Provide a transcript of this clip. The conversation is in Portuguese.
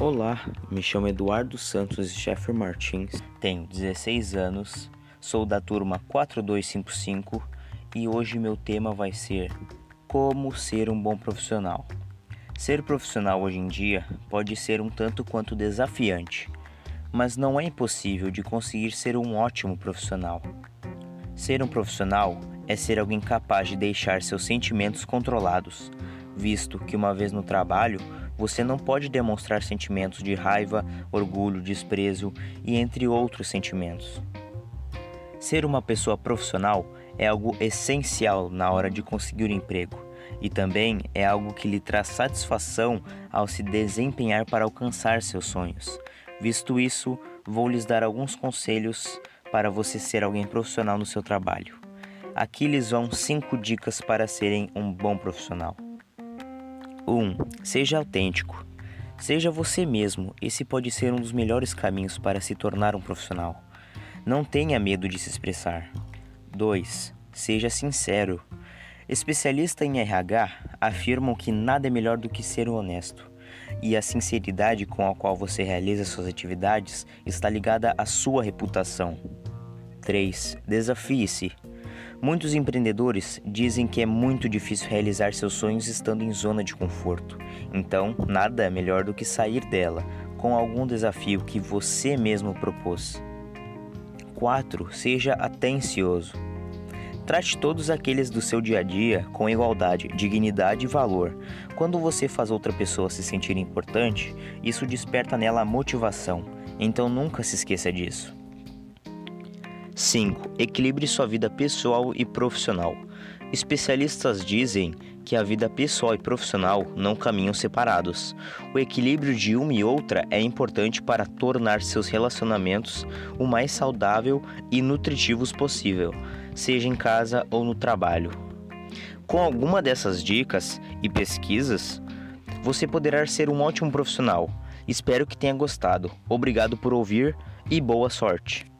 Olá, me chamo Eduardo Santos Scheffer Martins, tenho 16 anos, sou da turma 4255 e hoje meu tema vai ser Como ser um bom profissional. Ser profissional hoje em dia pode ser um tanto quanto desafiante, mas não é impossível de conseguir ser um ótimo profissional. Ser um profissional é ser alguém capaz de deixar seus sentimentos controlados, visto que uma vez no trabalho você não pode demonstrar sentimentos de raiva, orgulho, desprezo e entre outros sentimentos. Ser uma pessoa profissional é algo essencial na hora de conseguir um emprego e também é algo que lhe traz satisfação ao se desempenhar para alcançar seus sonhos. Visto isso, vou lhes dar alguns conselhos para você ser alguém profissional no seu trabalho. Aqui lhes vão 5 dicas para serem um bom profissional. 1. Um, seja autêntico. Seja você mesmo, esse pode ser um dos melhores caminhos para se tornar um profissional. Não tenha medo de se expressar. 2. Seja sincero. Especialistas em RH afirmam que nada é melhor do que ser honesto, e a sinceridade com a qual você realiza suas atividades está ligada à sua reputação. 3. Desafie-se. Muitos empreendedores dizem que é muito difícil realizar seus sonhos estando em zona de conforto. Então, nada é melhor do que sair dela com algum desafio que você mesmo propôs. 4. Seja atencioso. Trate todos aqueles do seu dia a dia com igualdade, dignidade e valor. Quando você faz outra pessoa se sentir importante, isso desperta nela motivação. Então nunca se esqueça disso. 5. Equilibre sua vida pessoal e profissional. Especialistas dizem que a vida pessoal e profissional não caminham separados. O equilíbrio de uma e outra é importante para tornar seus relacionamentos o mais saudável e nutritivos possível, seja em casa ou no trabalho. Com alguma dessas dicas e pesquisas, você poderá ser um ótimo profissional. Espero que tenha gostado. Obrigado por ouvir e boa sorte.